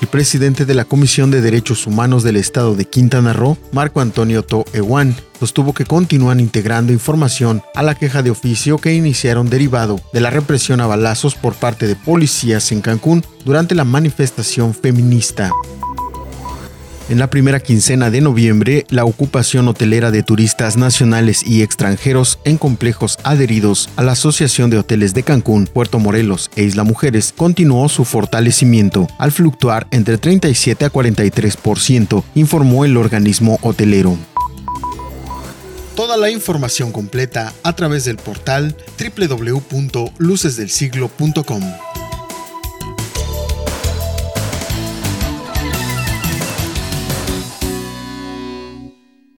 El presidente de la Comisión de Derechos Humanos del Estado de Quintana Roo, Marco Antonio To Ewan, sostuvo que continúan integrando información a la queja de oficio que iniciaron derivado de la represión a balazos por parte de policías en Cancún durante la manifestación feminista. En la primera quincena de noviembre, la ocupación hotelera de turistas nacionales y extranjeros en complejos adheridos a la Asociación de Hoteles de Cancún, Puerto Morelos e Isla Mujeres continuó su fortalecimiento, al fluctuar entre 37 a 43%, informó el organismo hotelero. Toda la información completa a través del portal www.lucesdelsiglo.com.